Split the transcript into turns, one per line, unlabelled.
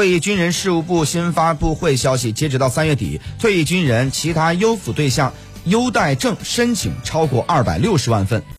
退役军人事务部新发布会消息，截止到三月底，退役军人其他优抚对象优待证申请超过二百六十万份。